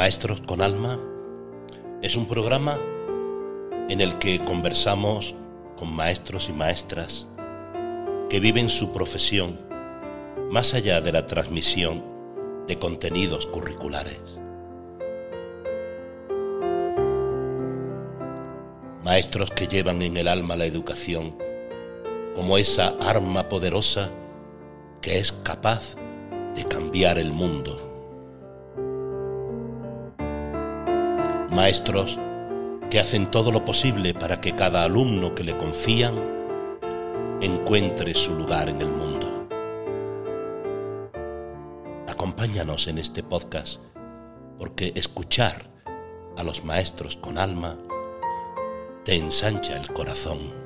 Maestros con Alma es un programa en el que conversamos con maestros y maestras que viven su profesión más allá de la transmisión de contenidos curriculares. Maestros que llevan en el alma la educación como esa arma poderosa que es capaz de cambiar el mundo. Maestros que hacen todo lo posible para que cada alumno que le confían encuentre su lugar en el mundo. Acompáñanos en este podcast porque escuchar a los maestros con alma te ensancha el corazón.